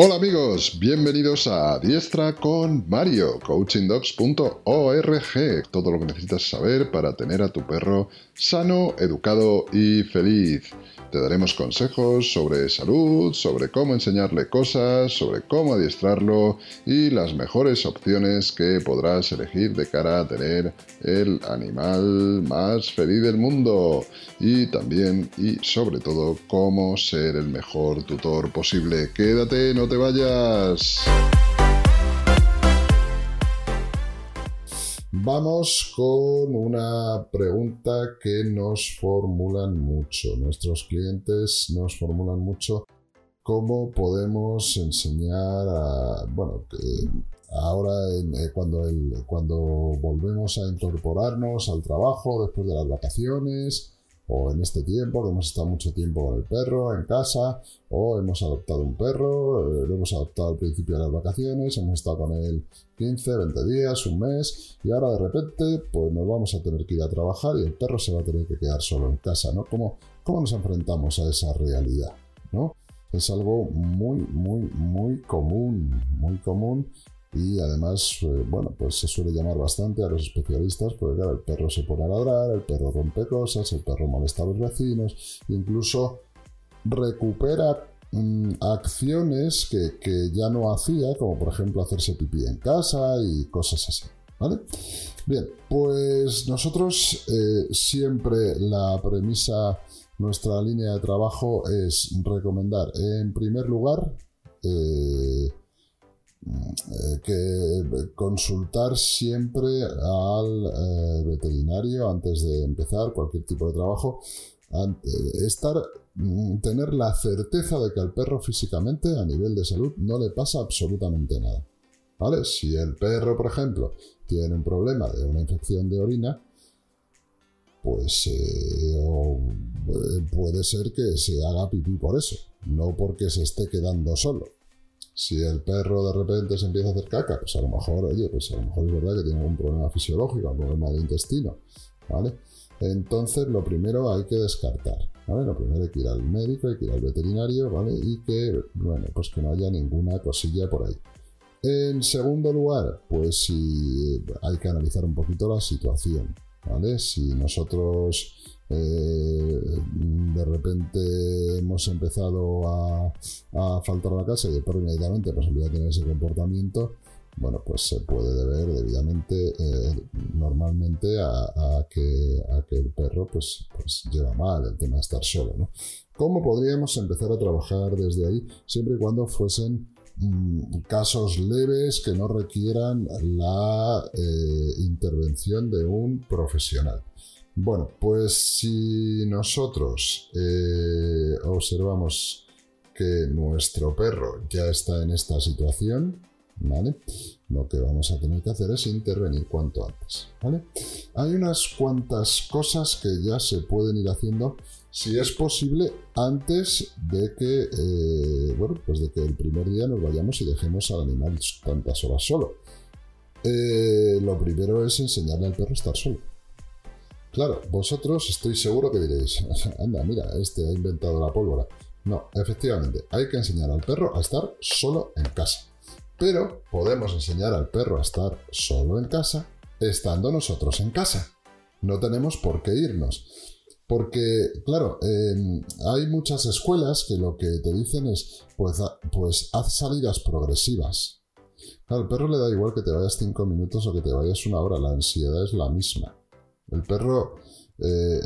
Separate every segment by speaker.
Speaker 1: Hola amigos, bienvenidos a Diestra con Mario, coachingdogs.org, todo lo que necesitas saber para tener a tu perro sano, educado y feliz. Te daremos consejos sobre salud, sobre cómo enseñarle cosas, sobre cómo adiestrarlo y las mejores opciones que podrás elegir de cara a tener el animal más feliz del mundo. Y también y sobre todo cómo ser el mejor tutor posible. Quédate, no te vayas. Vamos con una pregunta que nos formulan mucho. Nuestros clientes nos formulan mucho cómo podemos enseñar a, bueno, ahora eh, cuando, cuando volvemos a incorporarnos al trabajo después de las vacaciones, o en este tiempo que hemos estado mucho tiempo con el perro en casa, o hemos adoptado un perro, eh, lo hemos adoptado al principio de las vacaciones, hemos estado con él 15, 20 días, un mes, y ahora de repente pues nos vamos a tener que ir a trabajar y el perro se va a tener que quedar solo en casa, ¿no? ¿Cómo, cómo nos enfrentamos a esa realidad? ¿no? Es algo muy, muy, muy común, muy común y además, eh, bueno, pues se suele llamar bastante a los especialistas porque claro, el perro se pone a ladrar, el perro rompe cosas, el perro molesta a los vecinos, incluso recupera mm, acciones que, ya no hacía, como por ejemplo hacerse pipí en casa y cosas así. ¿Vale? Bien, pues nosotros eh, siempre la premisa, nuestra línea de trabajo es recomendar en primer lugar eh, que consultar siempre al eh, veterinario antes de empezar cualquier tipo de trabajo. estar, mm, tener la certeza de que al perro físicamente, a nivel de salud, no le pasa absolutamente nada. ¿Vale? Si el perro, por ejemplo, tiene un problema de una infección de orina, pues eh, puede ser que se haga pipí por eso, no porque se esté quedando solo. Si el perro de repente se empieza a hacer caca, pues a lo mejor, oye, pues a lo mejor es verdad que tiene algún problema fisiológico, un problema de intestino, ¿vale? Entonces, lo primero hay que descartar, ¿vale? Lo primero hay que ir al médico, hay que ir al veterinario, ¿vale? Y que, bueno, pues que no haya ninguna cosilla por ahí. En segundo lugar, pues si hay que analizar un poquito la situación, ¿vale? Si nosotros eh, de repente hemos empezado a, faltar a la casa y el perro inmediatamente pues empieza a tener ese comportamiento, bueno, pues se puede deber debidamente, eh, normalmente, a, que, el perro pues, pues lleva mal el tema de estar solo. ¿no? ¿Cómo podríamos empezar a trabajar desde ahí siempre y cuando fuesen mm, casos leves que no requieran la eh, intervención de un profesional? Bueno, pues si nosotros eh, observamos que nuestro perro ya está en esta situación, ¿vale? Lo que vamos a tener que hacer es intervenir cuanto antes. Hay unas cuantas cosas que ya se pueden ir haciendo, si es posible, antes de que, eh, bueno, pues de que el primer día nos vayamos y dejemos al animal tantas horas solo. Eh, lo primero es enseñarle al perro a estar solo. Claro, vosotros estoy seguro que diréis, anda, mira, este ha inventado la pólvora. No, efectivamente, hay que enseñar al perro a estar solo en casa. Pero podemos enseñar al perro a estar solo en casa estando nosotros en casa. No tenemos por qué irnos. Porque, claro, hay muchas escuelas que lo que te dicen es, pues, pues haz salidas progresivas. Al perro le da igual que te vayas cinco minutos o que te vayas una hora, la ansiedad es la misma. El perro, eh,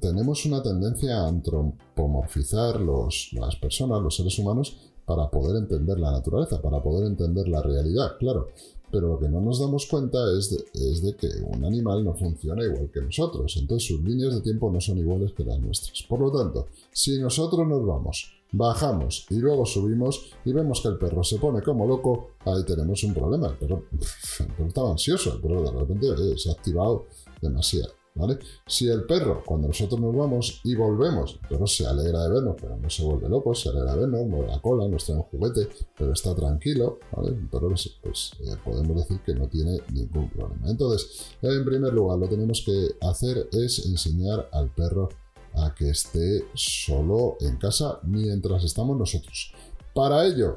Speaker 1: tenemos una tendencia a antropomorfizar los, las personas, los seres humanos, para poder entender la naturaleza, para poder entender la realidad, claro. Pero lo que no nos damos cuenta es de, es de, que un animal no funciona igual que nosotros, entonces sus líneas de tiempo no son iguales que las nuestras. Por lo tanto, si nosotros nos vamos, bajamos y luego subimos y vemos que el perro se pone como loco, ahí tenemos un problema. El perro, estaba ansioso, el perro de repente eh, se ha activado demasiado. ¿Vale? Si el perro, cuando nosotros nos vamos y volvemos, el perro se alegra de vernos, pero no se vuelve loco, se alegra de vernos, mueve la cola, nos trae un juguete, pero está tranquilo, ¿vale? El perro, pues, pues eh, podemos decir que no tiene ningún problema. Entonces, en primer lugar, lo que tenemos que hacer es enseñar al perro a que esté solo en casa mientras estamos nosotros. Para ello,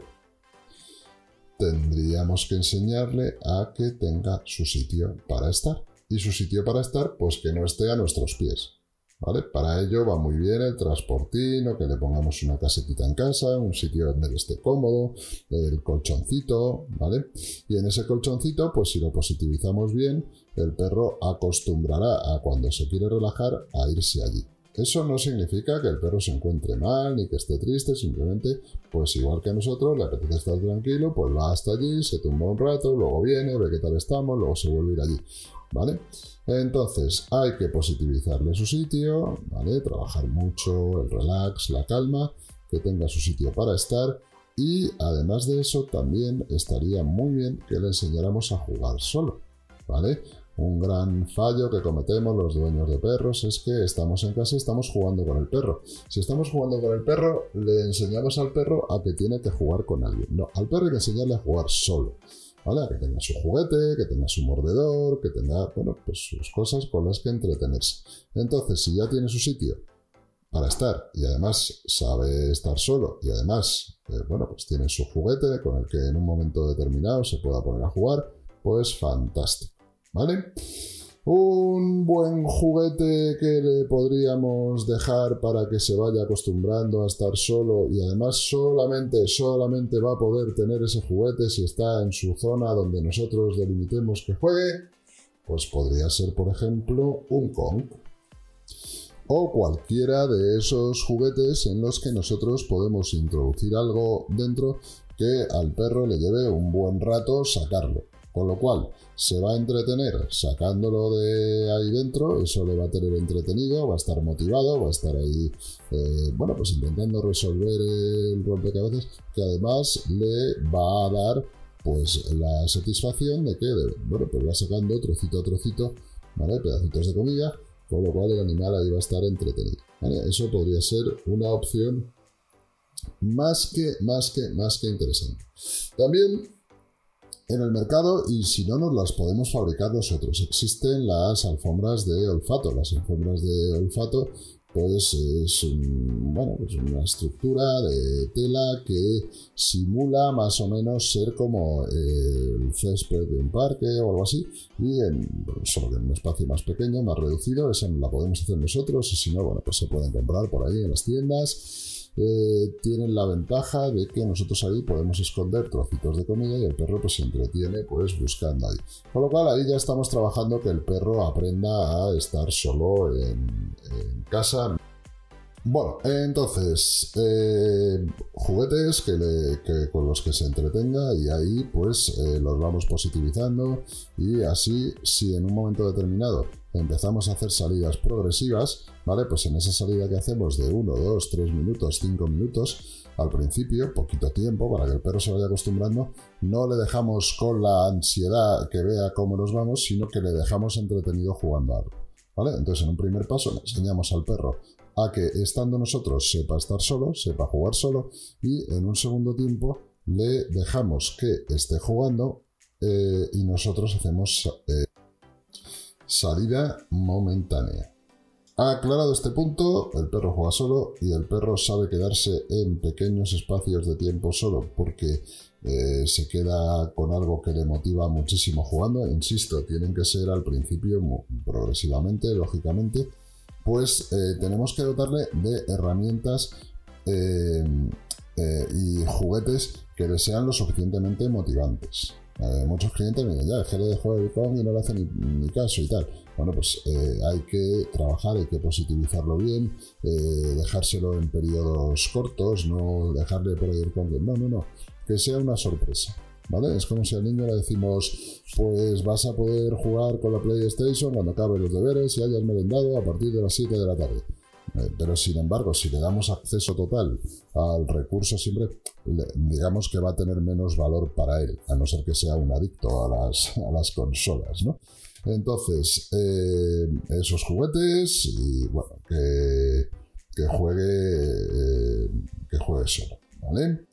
Speaker 1: tendríamos que enseñarle a que tenga su sitio para estar. Y su sitio para estar, pues que no esté a nuestros pies. ¿Vale? Para ello va muy bien el transportín o que le pongamos una casetita en casa, un sitio donde esté cómodo, el colchoncito, ¿vale? Y en ese colchoncito, pues si lo positivizamos bien, el perro acostumbrará a cuando se quiere relajar a irse allí. Eso no significa que el perro se encuentre mal ni que esté triste, simplemente, pues igual que a nosotros, le apetece estar tranquilo, pues va hasta allí, se tumba un rato, luego viene, ve qué tal estamos, luego se vuelve a ir allí, ¿vale? Entonces, hay que positivizarle su sitio, ¿vale? Trabajar mucho el relax, la calma, que tenga su sitio para estar y además de eso también estaría muy bien que le enseñáramos a jugar solo, ¿vale? Un gran fallo que cometemos los dueños de perros es que estamos en casa y estamos jugando con el perro. Si estamos jugando con el perro, le enseñamos al perro a que tiene que jugar con alguien. No, al perro hay que enseñarle a jugar solo. ¿Vale? Que tenga su juguete, que tenga su mordedor, que tenga, bueno, pues sus cosas con las que entretenerse. Entonces, si ya tiene su sitio para estar y además sabe estar solo y además, eh, bueno, pues tiene su juguete con el que en un momento determinado se pueda poner a jugar, pues fantástico. ¿vale? Un buen juguete que le podríamos dejar para que se vaya acostumbrando a estar solo y además solamente, solamente va a poder tener ese juguete si está en su zona donde nosotros delimitemos que juegue, pues podría ser, por ejemplo, un Kong. O cualquiera de esos juguetes en los que nosotros podemos introducir algo dentro que al perro le lleve un buen rato sacarlo. Con lo cual, se va a entretener sacándolo de ahí dentro, eso le va a tener entretenido, va a estar motivado, va a estar ahí, eh, bueno, pues intentando resolver el rompecabezas, que además le va a dar pues la satisfacción de que, bueno, pues va sacando trocito a trocito, ¿vale? Pedacitos de comida, con lo cual el animal ahí va a estar entretenido, Eso podría ser una opción más que, más que, más que interesante. También en el mercado y si no nos las podemos fabricar nosotros. Existen las alfombras de olfato. Las alfombras de olfato pues es bueno, pues una estructura de tela que simula más o menos ser como el césped de un parque o algo así y en, solo que en un espacio más pequeño, más reducido, esa la podemos hacer nosotros y si no, bueno, pues se pueden comprar por ahí en las tiendas eh, tienen la ventaja de que nosotros ahí podemos esconder trocitos de comida y el perro pues se entretiene pues buscando ahí. Con lo cual ahí ya estamos trabajando que el perro aprenda a estar solo en, casa. Bueno, entonces, eh, juguetes que, con los que se entretenga y ahí pues eh, los vamos positivizando y así si en un momento determinado empezamos a hacer salidas progresivas, ¿vale? Pues en esa salida que hacemos de 1, 2, 3 minutos, 5 minutos, al principio, poquito tiempo, para que el perro se vaya acostumbrando, no le dejamos con la ansiedad que vea cómo nos vamos, sino que le dejamos entretenido jugando algo, ¿vale? Entonces, en un primer paso, le enseñamos al perro a que estando nosotros sepa estar solo, sepa jugar solo, y en un segundo tiempo le dejamos que esté jugando eh, y nosotros hacemos eh, salida momentánea. Aclarado este punto, el perro juega solo y el perro sabe quedarse en pequeños espacios de tiempo solo porque eh, se queda con algo que le motiva muchísimo jugando. Insisto, tienen que ser al principio progresivamente, lógicamente, pues eh, tenemos que dotarle de herramientas eh, y juguetes que le sean lo suficientemente motivantes. Muchos clientes me dicen, ya, es que le dejo el Kong y no le hace ni, caso y tal. Bueno, pues eh, hay que trabajar, hay que positivizarlo bien, eh, dejárselo en periodos cortos, no dejarle por ahí el Kong. No, no, no, que sea una sorpresa. ¿Vale? Es como si al niño le decimos, pues vas a poder jugar con la PlayStation cuando acabe los deberes y hayas merendado a partir de las 7 de la tarde. Eh, pero sin embargo, si le damos acceso total al recurso, siempre digamos que va a tener menos valor para él, a no ser que sea un adicto a las, las consolas, ¿no? Entonces, eh, esos juguetes y bueno, que, que juegue, eh, que juegue solo, ¿vale?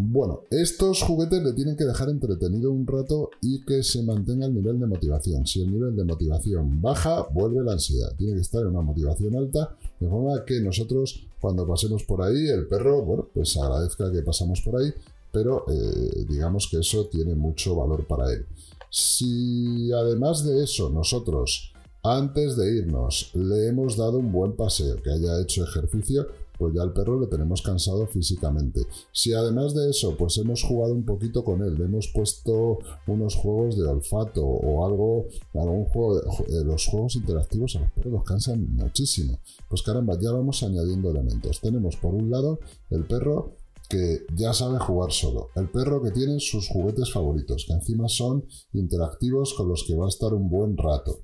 Speaker 1: Bueno, estos juguetes le tienen que dejar entretenido un rato y que se mantenga el nivel de motivación. Si el nivel de motivación baja, vuelve la ansiedad. Tiene que estar en una motivación alta, de forma que nosotros, cuando pasemos por ahí, el perro, bueno, pues agradezca que pasamos por ahí pero eh, digamos que eso tiene mucho valor para él. Si además de eso nosotros antes de irnos le hemos dado un buen paseo, que haya hecho ejercicio, pues ya al perro le tenemos cansado físicamente. Si además de eso, pues hemos jugado un poquito con él, le hemos puesto unos juegos de olfato o algo, algún juego, de, los juegos interactivos a los perros los cansan muchísimo. Pues caramba, ya vamos añadiendo elementos. Tenemos por un lado el perro que ya sabe jugar solo. El perro que tiene sus juguetes favoritos, que encima son interactivos con los que va a estar un buen rato.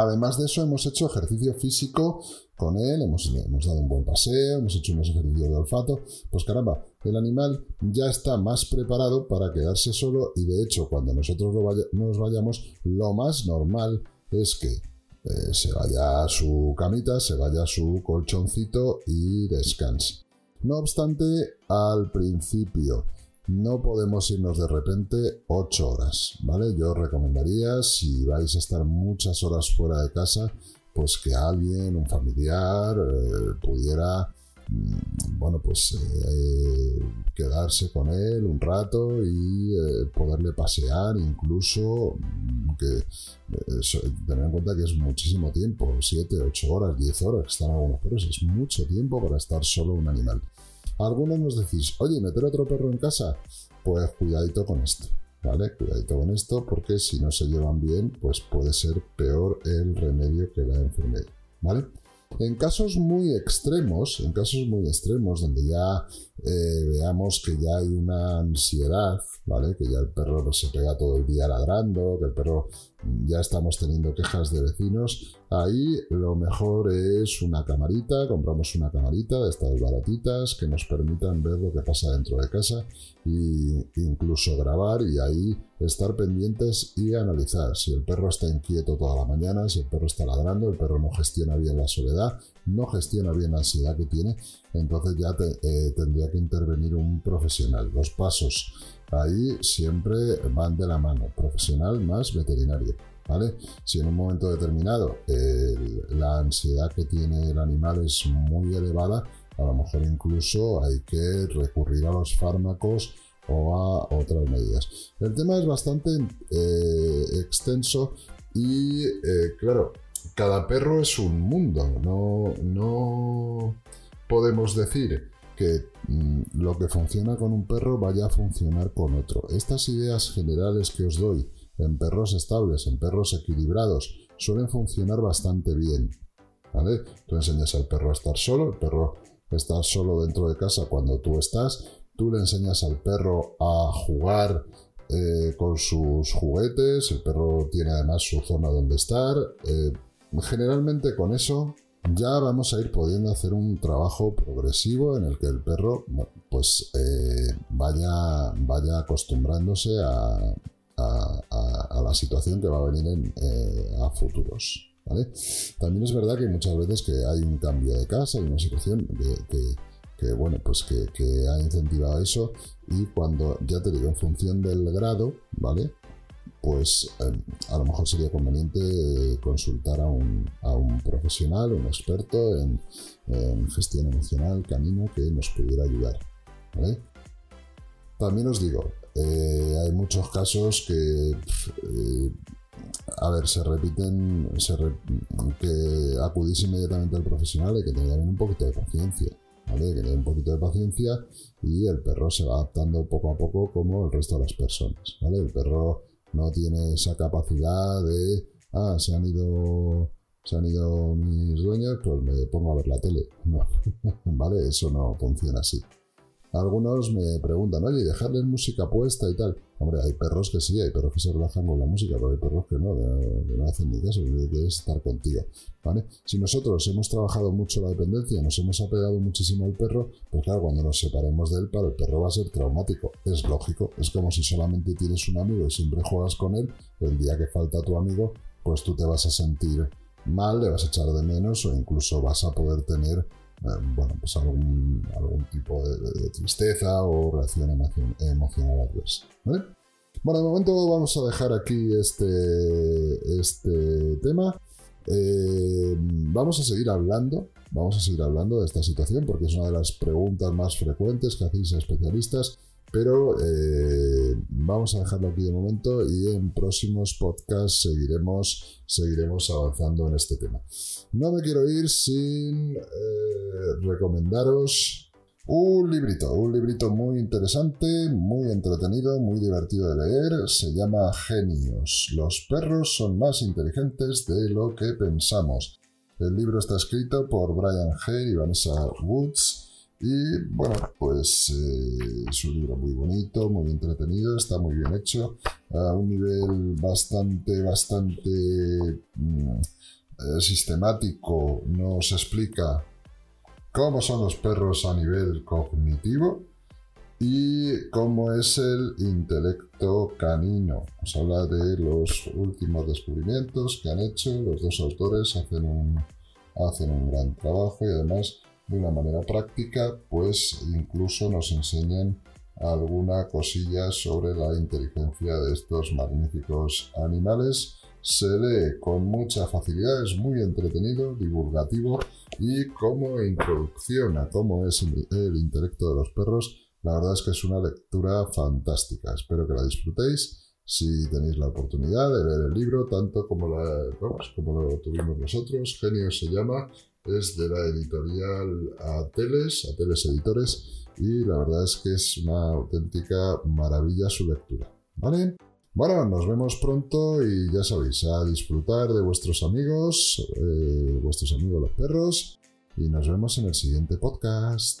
Speaker 1: Además de eso, hemos hecho ejercicio físico con él, hemos, hemos, dado un buen paseo, hemos hecho unos ejercicios de olfato. Pues caramba, el animal ya está más preparado para quedarse solo y de hecho cuando nosotros nos vayamos, lo más normal es que eh, se vaya a su camita, se vaya a su colchoncito y descanse. No obstante, al principio no podemos irnos de repente 8 horas, ¿vale? Yo recomendaría, si vais a estar muchas horas fuera de casa, pues que alguien, un familiar, eh, pudiera, mm, bueno, pues eh, quedarse con él un rato y eh, poderle pasear, incluso mm, que tener en cuenta que es muchísimo tiempo, 7, 8 horas, 10 horas están algunos perros, es mucho tiempo para estar solo un animal. Algunos nos decís, oye, meter otro perro en casa, pues cuidadito con esto, ¿vale? Cuidadito con esto porque si no se llevan bien, pues puede ser peor el remedio que la enfermedad, ¿vale? En casos muy extremos, en casos muy extremos donde ya eh, veamos que ya hay una ansiedad, ¿vale? Que ya el perro se pega todo el día ladrando, que el perro ya estamos teniendo quejas de vecinos, ahí lo mejor es una camarita, compramos una camarita de estas baratitas que nos permitan ver lo que pasa dentro de casa e incluso grabar y ahí estar pendientes y analizar si el perro está inquieto toda la mañana, si el perro está ladrando, el perro no gestiona bien la soledad, no gestiona bien la ansiedad que tiene, entonces ya eh, tendría que intervenir un profesional. Los pasos ahí siempre van de la mano, profesional más veterinario. Si en un momento determinado la ansiedad que tiene el animal es muy elevada, a lo mejor incluso hay que recurrir a los fármacos o a otras medidas. El tema es bastante eh, extenso y, eh, claro, cada perro es un mundo. No, no podemos decir que mm, lo que funciona con un perro vaya a funcionar con otro. Estas ideas generales que os doy en perros estables, en perros equilibrados, suelen funcionar bastante bien. ¿Vale? Tú enseñas al perro a estar solo, el perro está solo dentro de casa cuando tú estás, tú le enseñas al perro a jugar eh, con sus juguetes, el perro tiene además su zona donde estar. Eh, generalmente con eso ya vamos a ir pudiendo hacer un trabajo progresivo en el que el perro pues eh, vaya, vaya acostumbrándose a, la situación que va a venir eh, a futuros. También es verdad que muchas veces que hay un cambio de casa, hay una situación que, bueno, pues que, ha incentivado eso y cuando, ya te digo, en función del grado, ¿vale? pues em, a lo mejor sería conveniente consultar a un, profesional, un experto en, gestión emocional canino que nos pudiera ayudar. También os digo, eh, hay muchos casos que, eh, a ver, se repiten, que acudís inmediatamente al profesional y que tengan un poquito de paciencia. ¿vale? Que tengan un poquito de paciencia y el perro se va adaptando poco a poco como el resto de las personas. ¿vale? El perro no tiene esa capacidad de, ah, se han ido, se han ido mis dueños, pues me pongo a ver la tele. No, ¿vale? Eso no funciona así. Algunos me preguntan, oye, dejarles música puesta y tal. Hombre, hay perros que sí, hay perros que se relajan con la música, pero hay perros que no, que no hacen ni caso, que quieren estar contigo. ¿vale? Si nosotros hemos trabajado mucho la dependencia, nos hemos apegado muchísimo al perro, pues claro, cuando nos separemos de él, para el perro va a ser traumático. Es lógico, es como si solamente tienes un amigo y siempre juegas con él, el día que falta tu amigo, pues tú te vas a sentir mal, le vas a echar de menos o incluso vas a poder tener bueno, pues algún, algún tipo de, tristeza o reacción emocional adversa. Bueno, de momento vamos a dejar aquí este, este tema. Eh, vamos a seguir hablando, vamos a seguir hablando de esta situación porque es una de las preguntas más frecuentes que hacéis a especialistas Pero eh, vamos a dejarlo aquí de momento y en próximos podcasts seguiremos, seguiremos avanzando en este tema. No me quiero ir sin eh, recomendaros un librito, un librito muy interesante, muy entretenido, muy divertido de leer. Se llama Genios. Los perros son más inteligentes de lo que pensamos. El libro está escrito por Brian Hay y Vanessa Woods. Y bueno, pues eh, es un libro muy bonito, muy entretenido, está muy bien hecho, a un nivel bastante, bastante mm, eh, sistemático. Nos explica cómo son los perros a nivel cognitivo y cómo es el intelecto canino. Nos habla de los últimos descubrimientos que han hecho, los dos autores hacen un, hacen un gran trabajo y además de una manera práctica, pues incluso nos enseñan alguna cosilla sobre la inteligencia de estos magníficos animales se lee con mucha facilidad, es muy entretenido, divulgativo y como introducción a cómo es el intelecto de los perros, la verdad es que es una lectura fantástica. Espero que la disfrutéis. Si tenéis la oportunidad de leer el libro, tanto como, como lo tuvimos nosotros, Genio se llama, es de la editorial Ateles, Ateles Editores, y la verdad es que es una auténtica maravilla su lectura. ¿Vale? Bueno, nos vemos pronto y ya sabéis, a disfrutar de vuestros amigos, eh, vuestros amigos los perros, y nos vemos en el siguiente podcast.